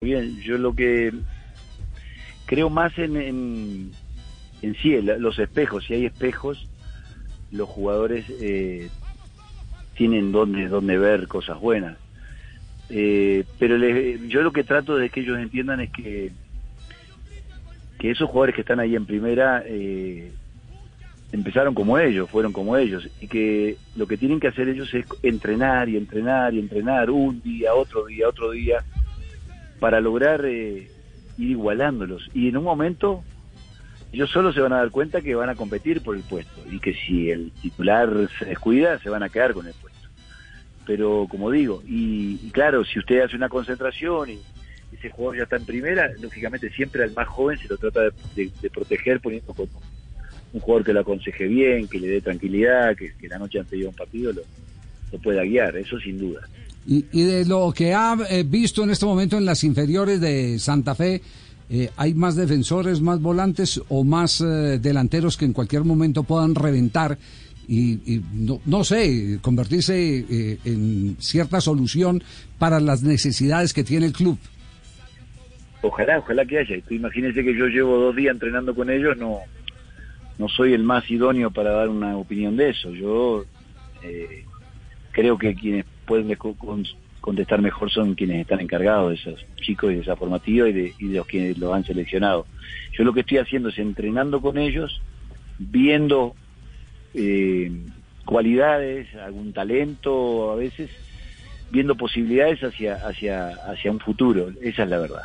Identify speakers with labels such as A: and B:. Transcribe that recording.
A: Bien, yo lo que creo más en, en, en sí, los espejos, si hay espejos, los jugadores eh, tienen donde, donde ver cosas buenas. Eh, pero yo lo que trato de que ellos entiendan es que, que esos jugadores que están ahí en primera eh, empezaron como ellos, fueron como ellos, y que lo que tienen que hacer ellos es entrenar y entrenar y entrenar un día, otro día, otro día para lograr eh, ir igualándolos. Y en un momento ellos solo se van a dar cuenta que van a competir por el puesto y que si el titular se descuida se van a quedar con el puesto. Pero como digo, y, claro, si usted hace una concentración y ese jugador ya está en primera, lógicamente siempre al más joven se lo trata de, proteger poniendo con un, jugador que lo aconseje bien, que le dé tranquilidad, que, la noche anterior de un partido lo, lo pueda guiar, eso sin duda.
B: Y, de lo que ha eh, visto en este momento en las inferiores de Santa Fe, eh, ¿hay más defensores, más volantes o más eh, delanteros que en cualquier momento puedan reventar y, no, no, sé, convertirse en cierta solución para las necesidades que tiene el club?
A: Ojalá, ojalá que haya. Imagínense que yo llevo dos días entrenando con ellos, no, no soy el más idóneo para dar una opinión de eso. Yo creo que quienes pueden contestar mejor son quienes están encargados de esos chicos y de esa formativa y de, los que los han seleccionado. Yo lo que estoy haciendo es entrenando con ellos, viendo eh, cualidades, algún talento a veces, viendo posibilidades hacia, hacia, hacia un futuro. Esa es la verdad.